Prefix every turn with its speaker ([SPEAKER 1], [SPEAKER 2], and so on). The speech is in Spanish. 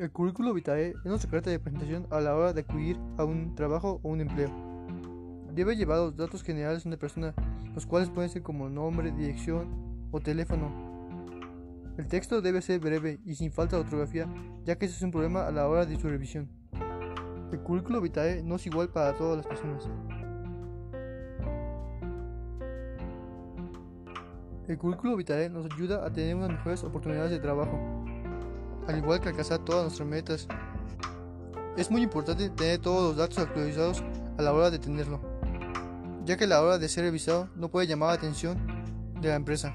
[SPEAKER 1] El currículo vitae es nuestra carta de presentación a la hora de acudir a un trabajo o un empleo. Debe llevar los datos generales de una persona, los cuales pueden ser como nombre, dirección o teléfono. El texto debe ser breve y sin falta de ortografía, ya que eso es un problema a la hora de su revisión. El currículo vitae no es igual para todas las personas. El currículo vitae nos ayuda a tener unas mejores oportunidades de trabajo al igual que alcanzar todas nuestras metas. Es muy importante tener todos los datos actualizados a la hora de tenerlo, ya que a la hora de ser revisado no puede llamar la atención de la empresa.